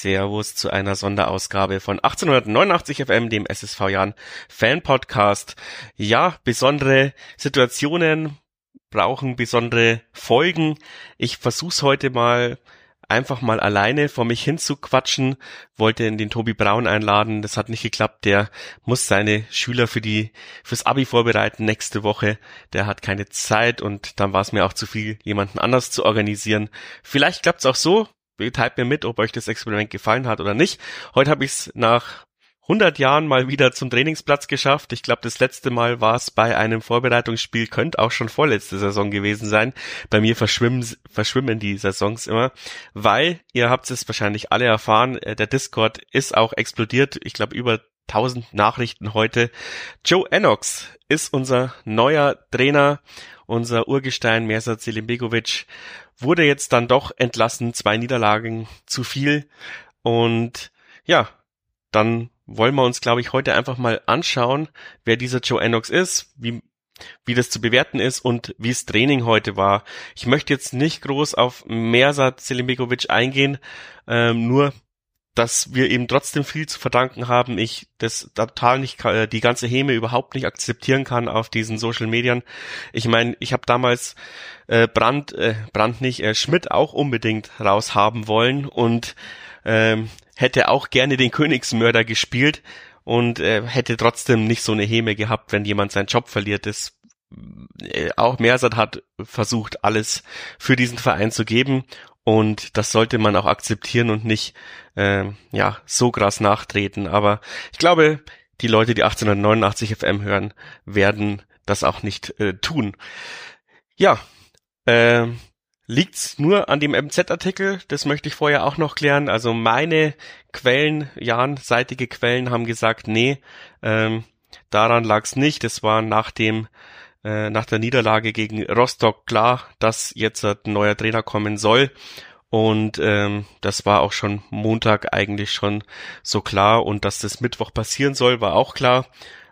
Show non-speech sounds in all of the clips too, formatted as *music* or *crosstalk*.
Servus zu einer Sonderausgabe von 1889 FM, dem SSV Jan Fan Podcast. Ja, besondere Situationen brauchen besondere Folgen. Ich versuch's heute mal einfach mal alleine vor mich hin zu quatschen, wollte in den Tobi Braun einladen, das hat nicht geklappt, der muss seine Schüler für die, fürs Abi vorbereiten nächste Woche, der hat keine Zeit und dann war es mir auch zu viel, jemanden anders zu organisieren. Vielleicht klappt's auch so, teilt mir mit, ob euch das Experiment gefallen hat oder nicht. Heute habe ich es nach 100 Jahren mal wieder zum Trainingsplatz geschafft. Ich glaube, das letzte Mal war es bei einem Vorbereitungsspiel, könnte auch schon vorletzte Saison gewesen sein. Bei mir verschwimmen, verschwimmen die Saisons immer, weil, ihr habt es wahrscheinlich alle erfahren, äh, der Discord ist auch explodiert. Ich glaube, über 1000 Nachrichten heute. Joe Enox ist unser neuer Trainer, unser Urgestein Mersat Selimbegovic wurde jetzt dann doch entlassen, zwei Niederlagen zu viel und ja, dann wollen wir uns, glaube ich, heute einfach mal anschauen, wer dieser Joe Enox ist, wie, wie das zu bewerten ist und wie es Training heute war. Ich möchte jetzt nicht groß auf Mersat Selimbegovic eingehen, ähm, nur dass wir eben trotzdem viel zu verdanken haben. Ich das total nicht äh, die ganze Häme überhaupt nicht akzeptieren kann auf diesen Social Medien. Ich meine, ich habe damals äh, Brand äh, Brand nicht äh, Schmidt auch unbedingt raushaben wollen und ähm, hätte auch gerne den Königsmörder gespielt und äh, hätte trotzdem nicht so eine Häme gehabt, wenn jemand seinen Job verliert. Das äh, auch Mersat hat versucht, alles für diesen Verein zu geben und das sollte man auch akzeptieren und nicht äh, ja so krass nachtreten. Aber ich glaube, die Leute, die 1889 FM hören, werden das auch nicht äh, tun. Ja, äh, liegt's nur an dem MZ-Artikel? Das möchte ich vorher auch noch klären. Also meine Quellen, Jan-seitige Quellen haben gesagt, nee, ähm, daran lag's nicht. Es war nach dem äh, nach der Niederlage gegen Rostock klar, dass jetzt ein neuer Trainer kommen soll. Und ähm, das war auch schon Montag eigentlich schon so klar. Und dass das Mittwoch passieren soll, war auch klar.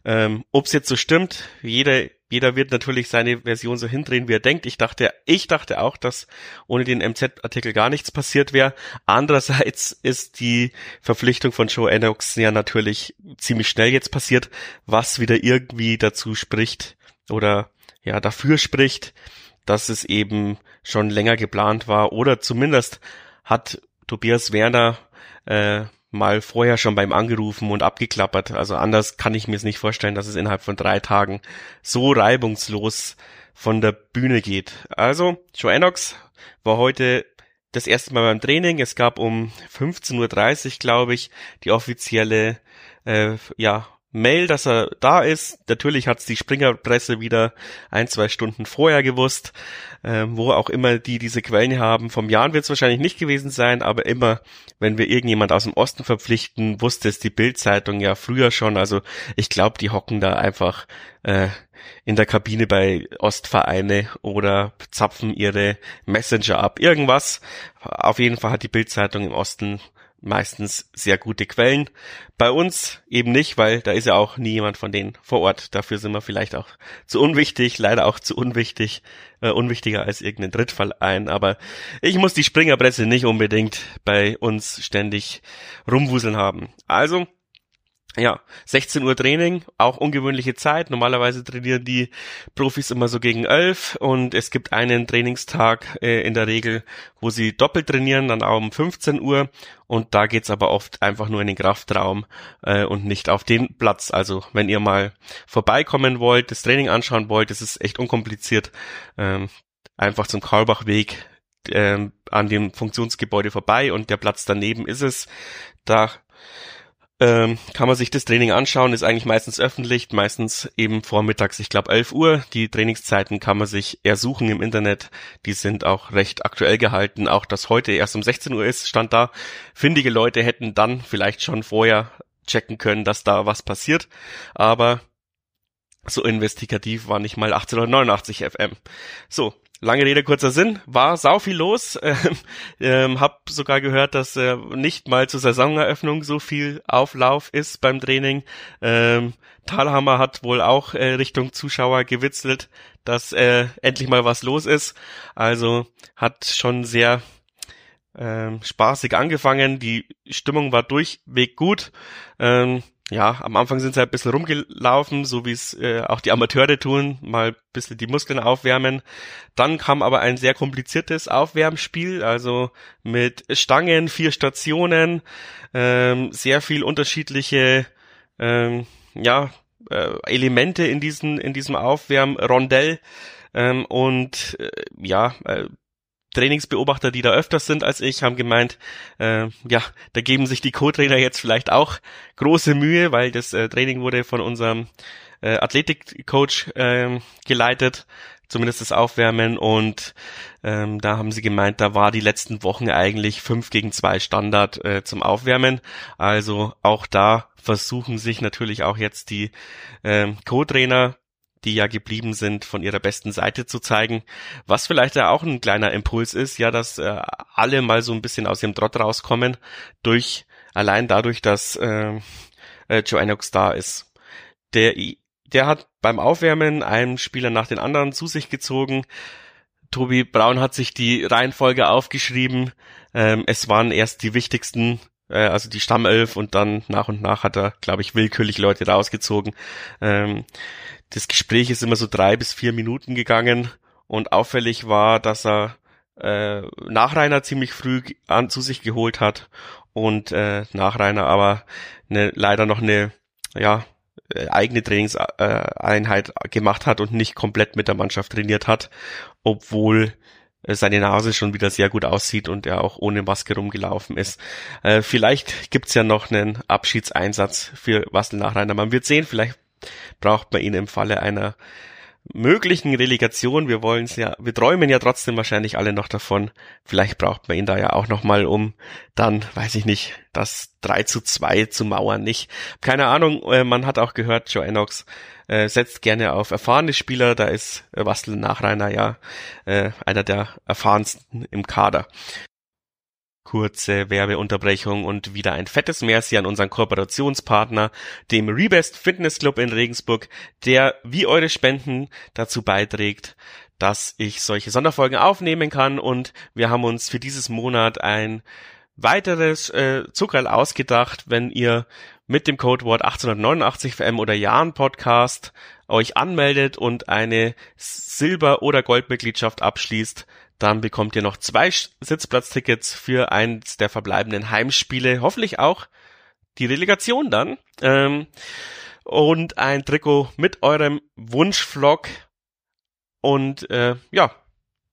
Ähm, Ob es jetzt so stimmt, jeder, jeder wird natürlich seine Version so hindrehen, wie er denkt. Ich dachte, ich dachte auch, dass ohne den MZ-Artikel gar nichts passiert wäre. Andererseits ist die Verpflichtung von Joe Enox ja natürlich ziemlich schnell jetzt passiert, was wieder irgendwie dazu spricht oder ja dafür spricht, dass es eben schon länger geplant war oder zumindest hat Tobias Werner äh, mal vorher schon beim angerufen und abgeklappert. Also anders kann ich mir es nicht vorstellen, dass es innerhalb von drei Tagen so reibungslos von der Bühne geht. Also, Joe Enox war heute das erste Mal beim Training. Es gab um 15.30 Uhr, glaube ich, die offizielle äh, ja, Mail, dass er da ist. Natürlich hat's die Springerpresse wieder ein, zwei Stunden vorher gewusst, äh, wo auch immer die diese Quellen haben. Vom Jan wird's wahrscheinlich nicht gewesen sein, aber immer, wenn wir irgendjemand aus dem Osten verpflichten, wusste es die Bildzeitung ja früher schon. Also ich glaube, die hocken da einfach äh, in der Kabine bei Ostvereine oder zapfen ihre Messenger ab. Irgendwas. Auf jeden Fall hat die Bildzeitung im Osten meistens sehr gute Quellen. Bei uns eben nicht, weil da ist ja auch nie jemand von denen vor Ort. Dafür sind wir vielleicht auch zu unwichtig, leider auch zu unwichtig, äh, unwichtiger als irgendein Drittfall ein. Aber ich muss die Springerpresse nicht unbedingt bei uns ständig rumwuseln haben. Also, ja, 16 Uhr Training, auch ungewöhnliche Zeit. Normalerweise trainieren die Profis immer so gegen 11 und es gibt einen Trainingstag äh, in der Regel, wo sie doppelt trainieren, dann auch um 15 Uhr und da geht's aber oft einfach nur in den Kraftraum äh, und nicht auf den Platz. Also wenn ihr mal vorbeikommen wollt, das Training anschauen wollt, das ist echt unkompliziert. Ähm, einfach zum Karlbachweg äh, an dem Funktionsgebäude vorbei und der Platz daneben ist es. Da ähm, kann man sich das Training anschauen, ist eigentlich meistens öffentlich, meistens eben vormittags, ich glaube 11 Uhr. Die Trainingszeiten kann man sich ersuchen im Internet, die sind auch recht aktuell gehalten. Auch dass heute erst um 16 Uhr ist, stand da. Findige Leute hätten dann vielleicht schon vorher checken können, dass da was passiert, aber so investigativ war nicht mal 1889 FM. So, Lange Rede, kurzer Sinn, war sau viel los. *laughs* Ähm, ähm, hab sogar gehört, dass äh, nicht mal zur Saisoneröffnung so viel Auflauf ist beim Training. Ähm, Talhammer hat wohl auch äh, Richtung Zuschauer gewitzelt, dass äh, endlich mal was los ist. Also hat schon sehr ähm, spaßig angefangen, die Stimmung war durchweg gut. Ähm, ja, am Anfang sind sie halt ein bisschen rumgelaufen, so wie es äh, auch die Amateure tun, mal ein bisschen die Muskeln aufwärmen. Dann kam aber ein sehr kompliziertes Aufwärmspiel, also mit Stangen, vier Stationen, ähm, sehr viel unterschiedliche ähm, ja, äh, Elemente in diesen in diesem Aufwärmrondell ähm, und äh, ja, äh, Trainingsbeobachter, die da öfters sind als ich, haben gemeint, äh, ja, da geben sich die Co-Trainer jetzt vielleicht auch große Mühe, weil das äh, Training wurde von unserem äh, Athletikcoach äh, geleitet, zumindest das Aufwärmen und ähm, da haben sie gemeint, da war die letzten Wochen eigentlich fünf gegen zwei Standard äh, zum Aufwärmen. Also auch da versuchen sich natürlich auch jetzt die äh, Co-Trainer die ja geblieben sind, von ihrer besten Seite zu zeigen. Was vielleicht ja auch ein kleiner Impuls ist, ja, dass äh, alle mal so ein bisschen aus dem Trott rauskommen, durch allein dadurch, dass äh, äh, Joe Enox da ist. Der, der hat beim Aufwärmen einen Spieler nach den anderen zu sich gezogen. Tobi Braun hat sich die Reihenfolge aufgeschrieben. Ähm, es waren erst die wichtigsten äh, also die Stammelf und dann nach und nach hat er, glaube ich, willkürlich Leute rausgezogen. Ähm, das Gespräch ist immer so drei bis vier Minuten gegangen und auffällig war, dass er äh, Nachreiner ziemlich früh an zu sich geholt hat und äh, Nachreiner aber ne, leider noch eine ja äh, eigene Trainingseinheit gemacht hat und nicht komplett mit der Mannschaft trainiert hat, obwohl äh, seine Nase schon wieder sehr gut aussieht und er auch ohne Maske rumgelaufen ist. Äh, vielleicht gibt's ja noch einen Abschiedseinsatz für Wassel Nachreiner. Man wird sehen, vielleicht braucht man ihn im Falle einer möglichen Relegation. Wir wollen es ja, wir träumen ja trotzdem wahrscheinlich alle noch davon. Vielleicht braucht man ihn da ja auch nochmal, um dann, weiß ich nicht, das 3 zu 2 zu mauern. Nicht, keine Ahnung, äh, man hat auch gehört, Joe Enox äh, setzt gerne auf erfahrene Spieler. Da ist äh, Wastel Nachreiner ja äh, einer der erfahrensten im Kader kurze Werbeunterbrechung und wieder ein fettes Merci an unseren Kooperationspartner, dem Rebest Fitness Club in Regensburg, der wie eure Spenden dazu beiträgt, dass ich solche Sonderfolgen aufnehmen kann. Und wir haben uns für dieses Monat ein weiteres äh, Zuckerl ausgedacht, wenn ihr mit dem Codewort 1889 FM oder Jahren Podcast euch anmeldet und eine Silber- oder Goldmitgliedschaft abschließt, dann bekommt ihr noch zwei Sitzplatztickets für eins der verbleibenden Heimspiele. Hoffentlich auch die Relegation dann. Ähm, und ein Trikot mit eurem Wunschvlog. Und äh, ja,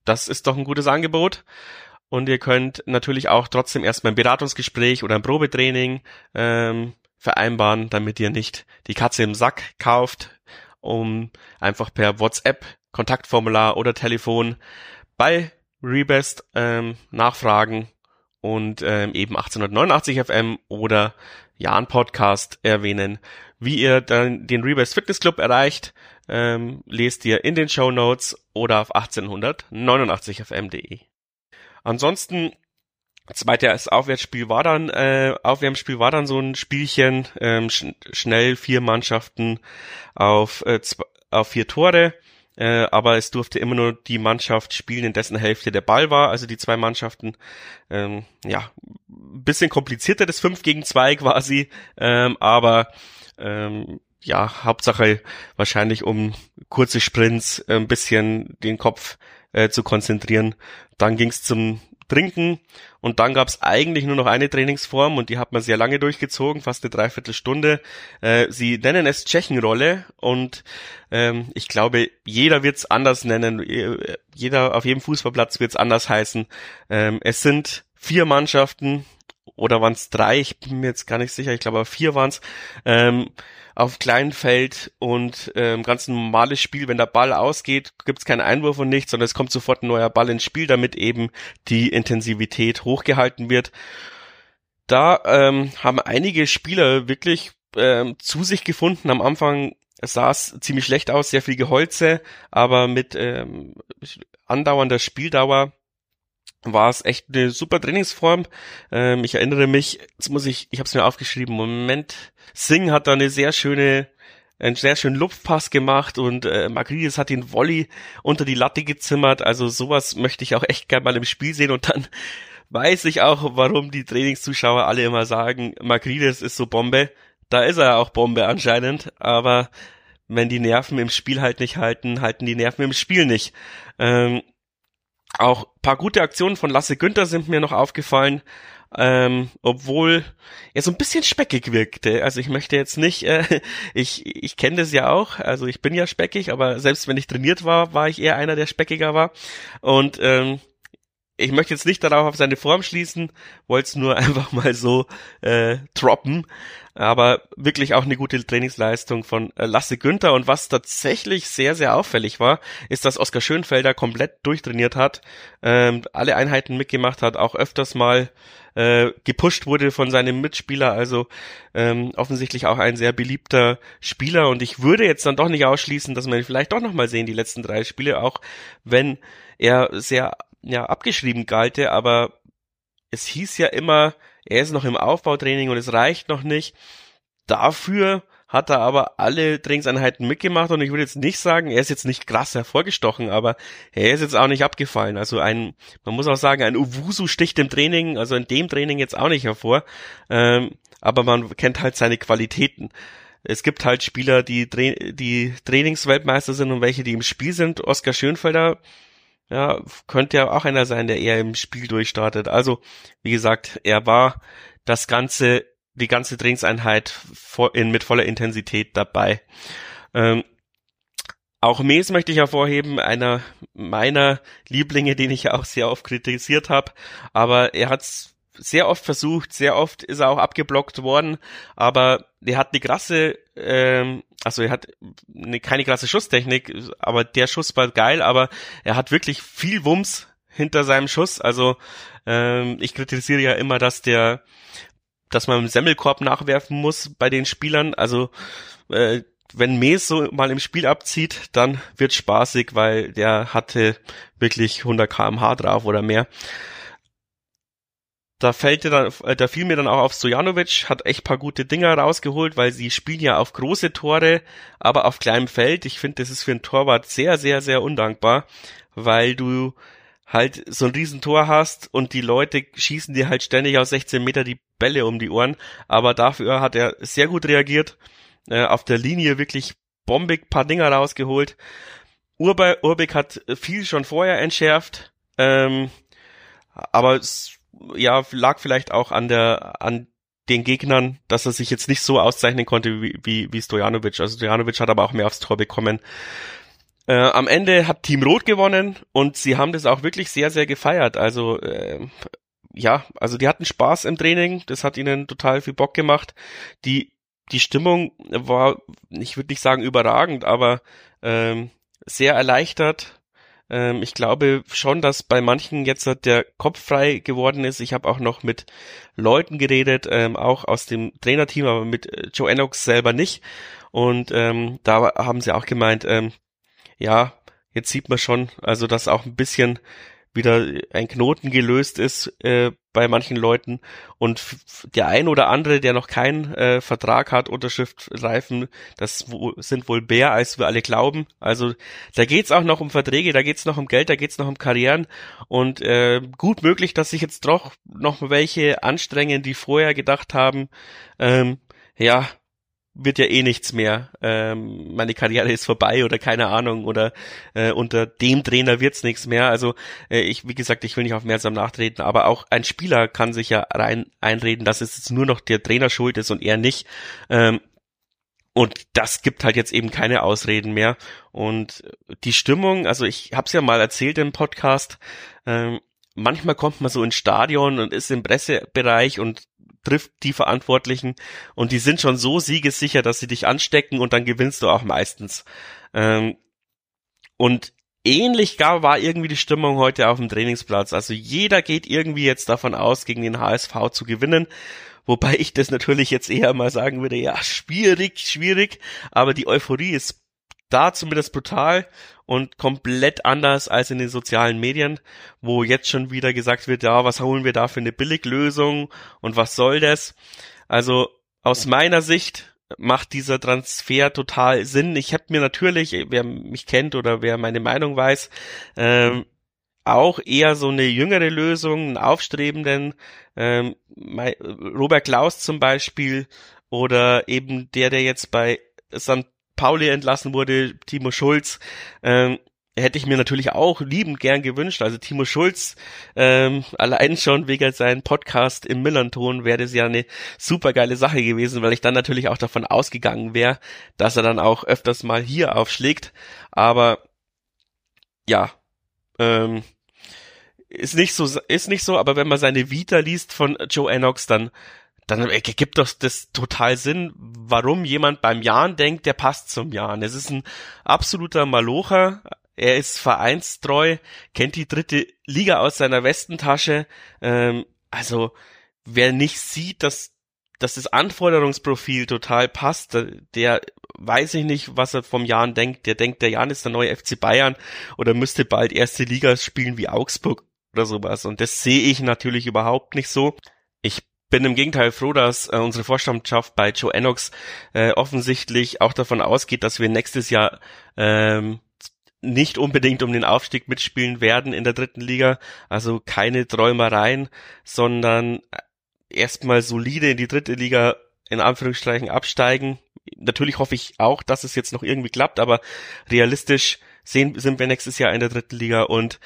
das ist doch ein gutes Angebot. Und ihr könnt natürlich auch trotzdem erstmal ein Beratungsgespräch oder ein Probetraining ähm, vereinbaren, damit ihr nicht die Katze im Sack kauft, um einfach per WhatsApp, Kontaktformular oder Telefon bei Rebest ähm, nachfragen und ähm, eben 1889 FM oder Jan Podcast erwähnen. Wie ihr dann den Rebest Fitness Club erreicht, ähm, lest ihr in den Show Notes oder auf 1889fm.de. Ansonsten zweites Aufwärtsspiel war dann äh, Aufwärmspiel war dann so ein Spielchen ähm, sch schnell vier Mannschaften auf äh, auf vier Tore äh, aber es durfte immer nur die Mannschaft spielen, in dessen Hälfte der Ball war, also die zwei Mannschaften. Ähm, ja, bisschen komplizierter das 5 gegen 2 quasi, ähm, aber ähm, ja, Hauptsache wahrscheinlich um kurze Sprints äh, ein bisschen den Kopf äh, zu konzentrieren. Dann ging's zum Trinken und dann gab's eigentlich nur noch eine Trainingsform und die hat man sehr lange durchgezogen, fast eine Dreiviertelstunde. Äh, sie nennen es Tschechenrolle und ähm, ich glaube, jeder wird's anders nennen. Jeder auf jedem Fußballplatz wird's anders heißen. Ähm, es sind vier Mannschaften oder waren's drei, ich bin mir jetzt gar nicht sicher, ich glaube vier waren's. Ähm, auf kleinem Feld und ähm, ganz normales Spiel, wenn der Ball ausgeht, gibt es keinen Einwurf und nichts, sondern es kommt sofort ein neuer Ball ins Spiel, damit eben die Intensivität hochgehalten wird. Da ähm, haben einige Spieler wirklich ähm, zu sich gefunden. Am Anfang sah es ziemlich schlecht aus, sehr viel Geholze, aber mit ähm, andauernder Spieldauer war es echt eine super Trainingsform. Ähm, ich erinnere mich, jetzt muss ich, ich habe es mir aufgeschrieben, Moment, Singh hat da eine sehr schöne einen sehr schönen Lupfpass gemacht und äh, Magrides hat den Volley unter die Latte gezimmert. Also sowas möchte ich auch echt gerne mal im Spiel sehen und dann *laughs* weiß ich auch, warum die Trainingszuschauer alle immer sagen, Magrides ist so Bombe. Da ist er auch Bombe anscheinend, aber wenn die Nerven im Spiel halt nicht halten, halten die Nerven im Spiel nicht. Ähm, auch paar gute Aktionen von Lasse Günther sind mir noch aufgefallen, ähm, obwohl er so ein bisschen speckig wirkte. Also ich möchte jetzt nicht, äh, *laughs* ich, ich kenne das ja auch, also ich bin ja speckig, aber selbst wenn ich trainiert war, war ich eher einer, der speckiger war. Und ähm, ich möchte jetzt nicht darauf auf seine Form schließen, wollte es nur *laughs* einfach mal so äh, droppen. Aber wirklich auch eine gute Trainingsleistung von äh, Lasse Günther. Und was tatsächlich sehr, sehr auffällig war, ist, dass Oskar Schönfelder komplett durchtrainiert hat, ähm, alle Einheiten mitgemacht hat, auch öfters mal äh, gepusht wurde von seinem Mitspieler. Also ähm, offensichtlich auch ein sehr beliebter Spieler. Und ich würde jetzt dann doch nicht ausschließen, dass wir ihn vielleicht doch nochmal sehen, die letzten drei Spiele, auch wenn er sehr ja, abgeschrieben galte, aber es hieß ja immer, er ist noch im Aufbautraining und es reicht noch nicht. Dafür hat er aber alle Trainingseinheiten mitgemacht und ich würde jetzt nicht sagen, er ist jetzt nicht krass hervorgestochen, aber er ist jetzt auch nicht abgefallen. Also ein, man muss auch sagen, ein Uwusu sticht im Training, also in dem Training jetzt auch nicht hervor, ähm, aber man kennt halt seine Qualitäten. Es gibt halt Spieler, die, die Trainingsweltmeister sind und welche, die im Spiel sind. Oskar Schönfelder ja, könnte ja auch einer sein, der eher im Spiel durchstartet. Also, wie gesagt, er war das ganze, die ganze Trainingseinheit in, mit voller Intensität dabei. Ähm, auch Mees möchte ich hervorheben, einer meiner Lieblinge, *laughs* den ich ja auch sehr oft kritisiert habe, aber er hat's sehr oft versucht, sehr oft ist er auch abgeblockt worden, aber er hat eine krasse, ähm, also er hat eine, keine krasse Schusstechnik, aber der Schuss war geil, aber er hat wirklich viel Wumms hinter seinem Schuss. Also ähm, ich kritisiere ja immer, dass der, dass man im Semmelkorb nachwerfen muss bei den Spielern. Also äh, wenn Mees so mal im Spiel abzieht, dann wird spaßig, weil der hatte wirklich 100 kmh drauf oder mehr da fällt dann, äh, da fiel mir dann auch auf Stojanovic, hat echt paar gute Dinger rausgeholt, weil sie spielen ja auf große Tore, aber auf kleinem Feld. Ich finde, das ist für einen Torwart sehr, sehr, sehr undankbar, weil du halt so ein Riesentor hast und die Leute schießen dir halt ständig aus 16 Meter die Bälle um die Ohren, aber dafür hat er sehr gut reagiert, äh, auf der Linie wirklich bombig paar Dinger rausgeholt. Urbe, Urbeck hat viel schon vorher entschärft, ähm, aber es ja, lag vielleicht auch an der, an den Gegnern, dass er sich jetzt nicht so auszeichnen konnte wie, wie, wie Stojanovic. Also Stojanovic hat aber auch mehr aufs Tor bekommen. Äh, am Ende hat Team Rot gewonnen und sie haben das auch wirklich sehr, sehr gefeiert. Also äh, ja, also die hatten Spaß im Training, das hat ihnen total viel Bock gemacht. Die, die Stimmung war, ich würde nicht sagen überragend, aber ähm, sehr erleichtert ähm, ich glaube schon, dass bei manchen jetzt der Kopf frei geworden ist. Ich habe auch noch mit Leuten geredet, ähm, auch aus dem Trainerteam, aber mit äh, Joe Enox selber nicht. Und ähm, da haben sie auch gemeint, ähm, ja, jetzt sieht man schon, also dass auch ein bisschen wieder ein Knoten gelöst ist äh, bei manchen Leuten und der ein oder andere, der noch keinen äh, Vertrag hat, Unterschriftreifen, das sind wohl mehr, als wir alle glauben. Also da geht's auch noch um Verträge, da geht's noch um Geld, da geht's noch um Karrieren und äh, gut möglich, dass sich jetzt doch noch welche anstrengen, die vorher gedacht haben, ähm, ja, wird ja eh nichts mehr. Ähm, meine Karriere ist vorbei oder keine Ahnung oder äh, unter dem Trainer wird's nichts mehr. Also äh, ich, wie gesagt, ich will nicht auf mehr nachtreten, aber auch ein Spieler kann sich ja rein einreden, dass es jetzt nur noch der Trainer schuld ist und er nicht. Ähm, und das gibt halt jetzt eben keine Ausreden mehr. Und die Stimmung, also ich habe es ja mal erzählt im Podcast, ähm, manchmal kommt man so ins Stadion und ist im Pressebereich und trifft die Verantwortlichen und die sind schon so siegessicher, dass sie dich anstecken und dann gewinnst du auch meistens. Ähm, und ähnlich gar war irgendwie die Stimmung heute auf dem Trainingsplatz. Also jeder geht irgendwie jetzt davon aus, gegen den HSV zu gewinnen. Wobei ich das natürlich jetzt eher mal sagen würde, ja, schwierig, schwierig, aber die Euphorie ist da zumindest brutal und komplett anders als in den sozialen Medien, wo jetzt schon wieder gesagt wird, ja, was holen wir da für eine Billiglösung und was soll das? Also aus meiner Sicht macht dieser Transfer total Sinn. Ich habe mir natürlich, wer mich kennt oder wer meine Meinung weiß, ähm, auch eher so eine jüngere Lösung, einen aufstrebenden, ähm, Robert Klaus zum Beispiel oder eben der, der jetzt bei St. Pauli entlassen wurde, Timo Schulz, ähm, hätte ich mir natürlich auch liebend gern gewünscht. Also Timo Schulz, ähm, allein schon wegen seinem Podcast im Millanton wäre das ja eine super geile Sache gewesen, weil ich dann natürlich auch davon ausgegangen wäre, dass er dann auch öfters mal hier aufschlägt. Aber ja, ähm, ist nicht so, ist nicht so, aber wenn man seine Vita liest von Joe Enox, dann dann ergibt doch das total Sinn, warum jemand beim Jan denkt, der passt zum Jan. Es ist ein absoluter Malocher. Er ist vereinstreu, kennt die dritte Liga aus seiner Westentasche. Ähm, also wer nicht sieht, dass dass das Anforderungsprofil total passt, der weiß ich nicht, was er vom Jan denkt. Der denkt, der Jan ist der neue FC Bayern oder müsste bald erste Liga spielen wie Augsburg oder sowas. Und das sehe ich natürlich überhaupt nicht so. Ich bin im Gegenteil froh, dass äh, unsere Vorstandschaft bei Joe Enox äh, offensichtlich auch davon ausgeht, dass wir nächstes Jahr ähm, nicht unbedingt um den Aufstieg mitspielen werden in der dritten Liga. Also keine Träumereien, sondern erstmal solide in die dritte Liga in Anführungsstrichen absteigen. Natürlich hoffe ich auch, dass es jetzt noch irgendwie klappt, aber realistisch sehen, sind wir nächstes Jahr in der dritten Liga und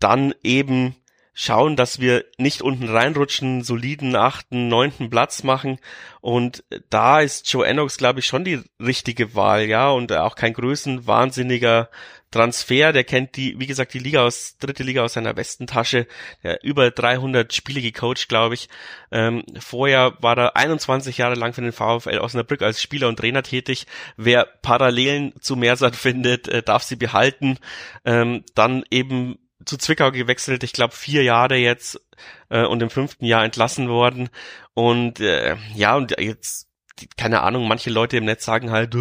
dann eben schauen, dass wir nicht unten reinrutschen, soliden achten, neunten Platz machen. Und da ist Joe Ennox, glaube ich, schon die richtige Wahl, ja, und auch kein größenwahnsinniger Transfer. Der kennt die, wie gesagt, die Liga aus, dritte Liga aus seiner besten Tasche. Der über 300 Spiele gecoacht, glaube ich. Ähm, vorher war er 21 Jahre lang für den VfL Osnabrück als Spieler und Trainer tätig. Wer Parallelen zu Mersat findet, äh, darf sie behalten. Ähm, dann eben zu Zwickau gewechselt, ich glaube vier Jahre jetzt äh, und im fünften Jahr entlassen worden. Und äh, ja, und jetzt keine Ahnung, manche Leute im Netz sagen halt,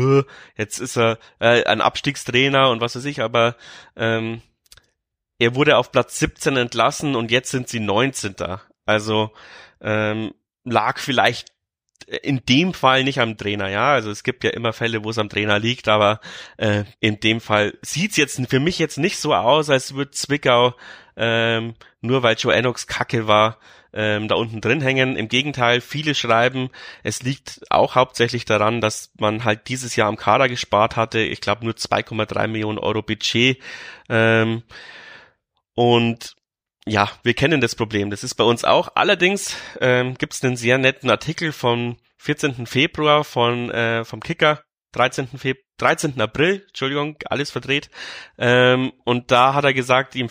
jetzt ist er äh, ein Abstiegstrainer und was weiß ich, aber ähm, er wurde auf Platz 17 entlassen und jetzt sind sie 19. Also ähm, lag vielleicht in dem Fall nicht am Trainer, ja. Also es gibt ja immer Fälle, wo es am Trainer liegt, aber äh, in dem Fall sieht's jetzt für mich jetzt nicht so aus, als würde Zwickau ähm, nur weil Joe Enox kacke war, ähm, da unten drin hängen. Im Gegenteil, viele schreiben, es liegt auch hauptsächlich daran, dass man halt dieses Jahr am Kader gespart hatte. Ich glaube nur 2,3 Millionen Euro Budget. Ähm, und ja, wir kennen das Problem. Das ist bei uns auch. Allerdings ähm, gibt es einen sehr netten Artikel vom 14. Februar von äh, vom Kicker, 13. Feb 13. April, Entschuldigung, alles verdreht. Ähm, und da hat er gesagt, ihm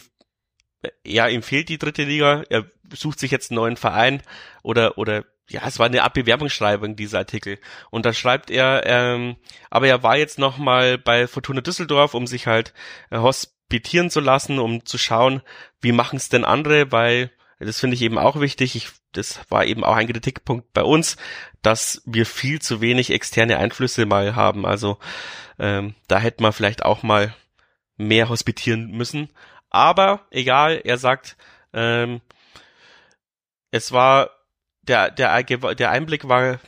ja, ihm fehlt die dritte Liga. Er sucht sich jetzt einen neuen Verein oder oder ja, es war eine Art Bewerbungsschreibung, dieser Artikel. Und da schreibt er, ähm, aber er war jetzt noch mal bei Fortuna Düsseldorf, um sich halt äh, hospitieren zu lassen, um zu schauen, wie machen es denn andere, weil das finde ich eben auch wichtig. Ich, das war eben auch ein Kritikpunkt bei uns, dass wir viel zu wenig externe Einflüsse mal haben. Also ähm, da hätte man vielleicht auch mal mehr hospitieren müssen. Aber egal, er sagt, ähm, es war der der der Einblick war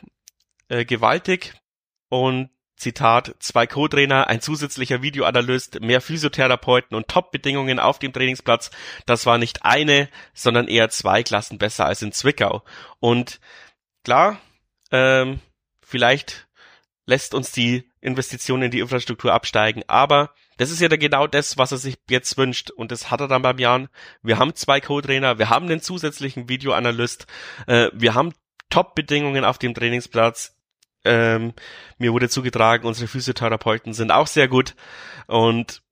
äh, gewaltig und Zitat, zwei Co-Trainer, ein zusätzlicher Videoanalyst, mehr Physiotherapeuten und Top-Bedingungen auf dem Trainingsplatz. Das war nicht eine, sondern eher zwei Klassen besser als in Zwickau. Und klar, ähm, vielleicht lässt uns die Investition in die Infrastruktur absteigen, aber das ist ja genau das, was er sich jetzt wünscht. Und das hat er dann beim Jan. Wir haben zwei Co-Trainer, wir haben den zusätzlichen Videoanalyst, äh, wir haben Top-Bedingungen auf dem Trainingsplatz. Ähm, mir wurde zugetragen, unsere Physiotherapeuten sind auch sehr gut. Und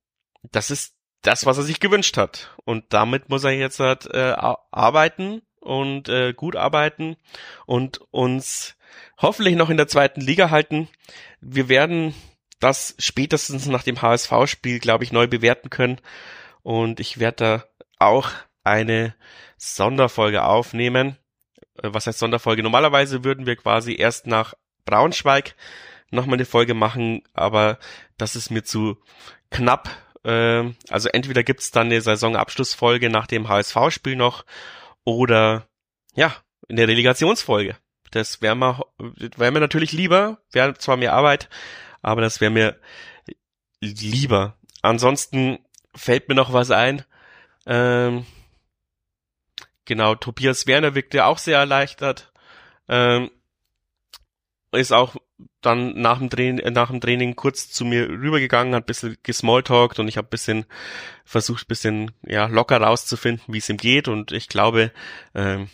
das ist das, was er sich gewünscht hat. Und damit muss er jetzt halt, äh, arbeiten und äh, gut arbeiten und uns hoffentlich noch in der zweiten Liga halten. Wir werden das spätestens nach dem HSV-Spiel, glaube ich, neu bewerten können. Und ich werde da auch eine Sonderfolge aufnehmen. Äh, was heißt Sonderfolge? Normalerweise würden wir quasi erst nach Braunschweig nochmal eine Folge machen, aber das ist mir zu knapp. Ähm, also entweder gibt's dann eine Saisonabschlussfolge nach dem HSV-Spiel noch oder ja, in der Relegationsfolge. Das wäre mir, wär mir natürlich lieber, wäre zwar mehr Arbeit, aber das wäre mir lieber. Ansonsten fällt mir noch was ein. Ähm, genau, Tobias Werner wirkte auch sehr erleichtert. Ähm, ist auch dann nach dem, Training, äh, nach dem Training kurz zu mir rübergegangen, hat ein bisschen gesmalltalkt und ich habe bisschen versucht, bisschen ja, locker rauszufinden, wie es ihm geht und ich glaube, ähm,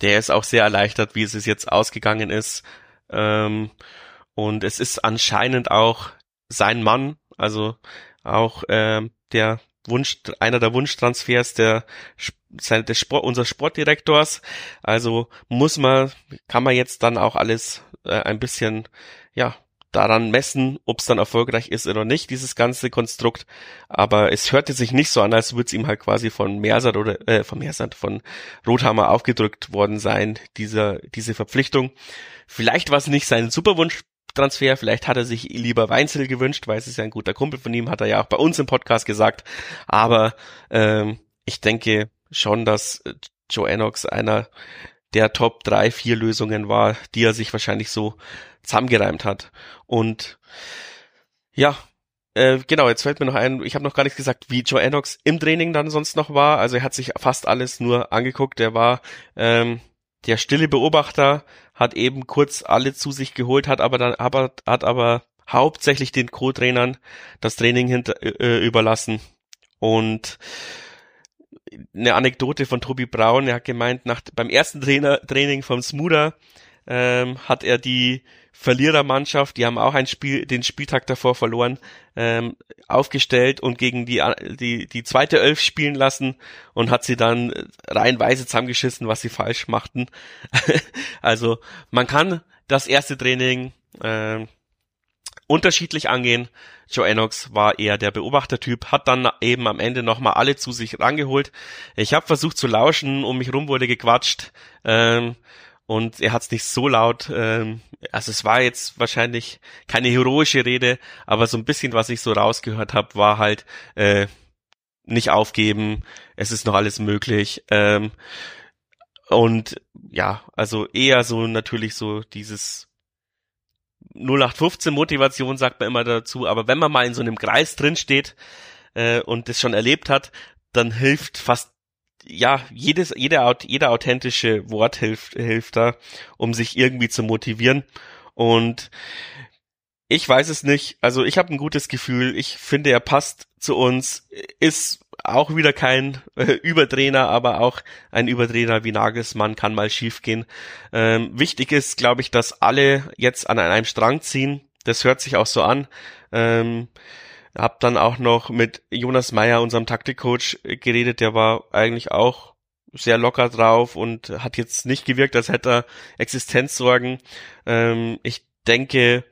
der ist auch sehr erleichtert, wie es jetzt ausgegangen ist. Ähm, und es ist anscheinend auch sein Mann, also auch ähm, der Wunsch, einer der Wunschtransfers der, des Sport, unseres Sportdirektors. Also muss man, kann man jetzt dann auch alles äh, ein bisschen, ja, daran messen, ob es dann erfolgreich ist oder nicht, dieses ganze Konstrukt. Aber es hörte sich nicht so an, als würde es ihm halt quasi von Mersat oder äh, von Mersat, von Rothammer aufgedrückt worden sein, dieser, diese Verpflichtung. Vielleicht war es nicht sein Superwunsch Transfer. Vielleicht hat er sich lieber Weinzel gewünscht, weil es ist ja ein guter Kumpel von ihm, hat er ja auch bei uns im Podcast gesagt. Aber ähm, ich denke schon, dass äh, Joe Enox einer der Top 3, 4 Lösungen war, die er sich wahrscheinlich so zusammengereimt hat. Und ja, äh, genau, jetzt fällt mir noch ein, ich habe noch gar nichts gesagt, wie Joe Enox im Training dann sonst noch war. Also er hat sich fast alles nur angeguckt. Er war ähm, der stille Beobachter, hat eben kurz alle zu sich geholt, hat aber dann aber hat aber hauptsächlich den Co-Trainern das Training hinter, äh, überlassen. Und eine Anekdote von Tobi Braun, er hat gemeint, nach, beim ersten Trainer, Training vom Smoother ähm, hat er die Verlierermannschaft, die haben auch ein Spiel, den Spieltag davor verloren, ähm, aufgestellt und gegen die, die, die zweite Elf spielen lassen und hat sie dann reihenweise zusammengeschissen, was sie falsch machten. *laughs* also man kann das erste Training äh, unterschiedlich angehen. Joe Enox war eher der Beobachtertyp, hat dann eben am Ende nochmal alle zu sich rangeholt. Ich habe versucht zu lauschen, um mich rum wurde gequatscht. Ähm, und er hat es nicht so laut, ähm, also es war jetzt wahrscheinlich keine heroische Rede, aber so ein bisschen, was ich so rausgehört habe, war halt äh, nicht aufgeben, es ist noch alles möglich. Ähm, und ja, also eher so natürlich so dieses 0815 Motivation sagt man immer dazu, aber wenn man mal in so einem Kreis drin steht äh, und das schon erlebt hat, dann hilft fast ja, jedes, jeder, jeder authentische Wort hilft, hilft da, um sich irgendwie zu motivieren. Und ich weiß es nicht. Also ich habe ein gutes Gefühl. Ich finde, er passt zu uns. Ist auch wieder kein äh, Übertrainer, aber auch ein Übertrainer wie Nagelsmann kann mal schiefgehen. Ähm, wichtig ist, glaube ich, dass alle jetzt an einem Strang ziehen. Das hört sich auch so an. Ähm, hab dann auch noch mit Jonas Meyer, unserem Taktikcoach, geredet. Der war eigentlich auch sehr locker drauf und hat jetzt nicht gewirkt, als hätte er Existenzsorgen. Ähm, ich denke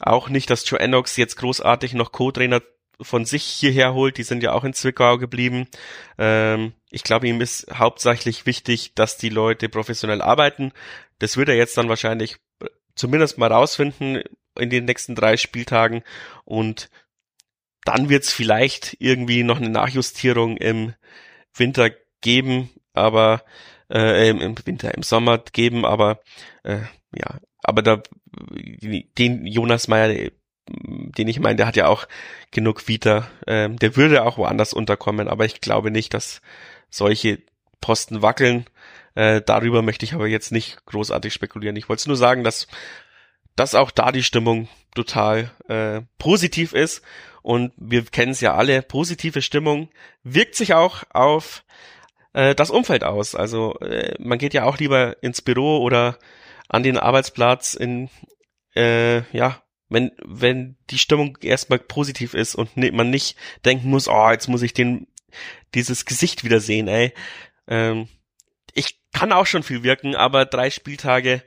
auch nicht, dass Joe Enox jetzt großartig noch Co-Trainer von sich hierher holt. Die sind ja auch in Zwickau geblieben. Ähm, ich glaube, ihm ist hauptsächlich wichtig, dass die Leute professionell arbeiten. Das wird er jetzt dann wahrscheinlich zumindest mal rausfinden in den nächsten drei Spieltagen und dann wird es vielleicht irgendwie noch eine Nachjustierung im Winter geben, aber äh, im Winter, im Sommer geben, aber äh, ja, aber da den Jonas Meyer, den ich meine, der hat ja auch genug Vita, äh, der würde auch woanders unterkommen, aber ich glaube nicht, dass solche Posten wackeln. Äh, darüber möchte ich aber jetzt nicht großartig spekulieren. Ich wollte nur sagen, dass dass auch da die Stimmung total äh, positiv ist und wir kennen es ja alle, positive Stimmung wirkt sich auch auf äh, das Umfeld aus. Also äh, man geht ja auch lieber ins Büro oder an den Arbeitsplatz in äh, ja wenn wenn die Stimmung erstmal positiv ist und man nicht denken muss, oh jetzt muss ich den dieses Gesicht wieder sehen, ey. Ähm, ich kann auch schon viel wirken, aber drei Spieltage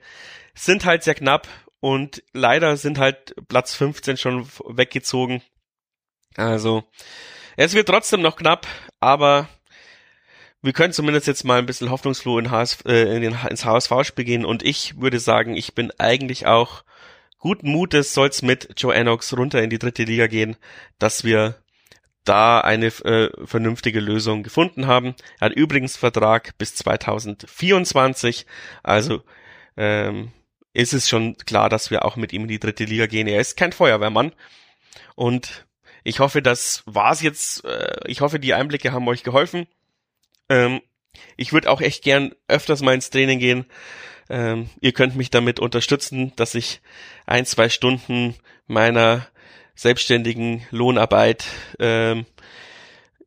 sind halt sehr knapp und leider sind halt Platz 15 schon weggezogen. Also, es wird trotzdem noch knapp, aber wir können zumindest jetzt mal ein bisschen hoffnungsfroh in HS, äh, in den, ins HSV-Spiel gehen und ich würde sagen, ich bin eigentlich auch guten Mutes, soll's mit Joe Enox runter in die dritte Liga gehen, dass wir da eine äh, vernünftige Lösung gefunden haben. Er hat übrigens Vertrag bis 2024, also ähm, ist es schon klar, dass wir auch mit ihm in die dritte Liga gehen. Er ist kein Feuerwehrmann und ich hoffe, das war's jetzt. Äh, ich hoffe, die Einblicke haben euch geholfen. Ähm, ich würde auch echt gern öfters mal ins Training gehen. Ähm, ihr könnt mich damit unterstützen, dass ich ein, zwei Stunden meiner selbstständigen Lohnarbeit ähm,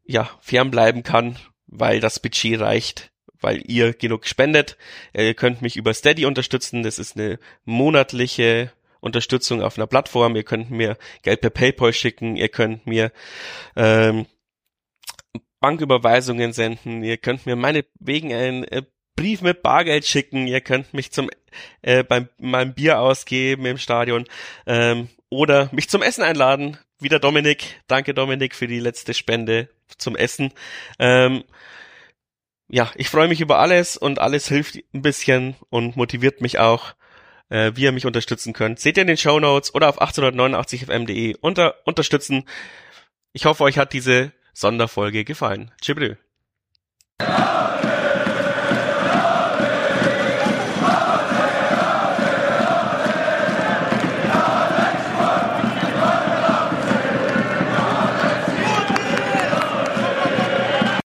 ja fernbleiben kann, weil das Budget reicht, weil ihr genug spendet. Ihr könnt mich über Steady unterstützen. Das ist eine monatliche Unterstützung auf einer Plattform. Ihr könnt mir Geld per PayPal schicken. Ihr könnt mir ähm, Banküberweisungen senden. Ihr könnt mir meine wegen einen äh, Brief mit Bargeld schicken. Ihr könnt mich zum äh, beim meinem Bier ausgeben im Stadion ähm, oder mich zum Essen einladen. Wieder Dominik. Danke Dominik für die letzte Spende zum Essen. Ähm, ja, ich freue mich über alles und alles hilft ein bisschen und motiviert mich auch, äh, wie ihr mich unterstützen könnt. Seht ihr in den Show Notes oder auf 1889fm.de unter unterstützen. Ich hoffe, euch hat diese Sonderfolge gefallen. Tschüss.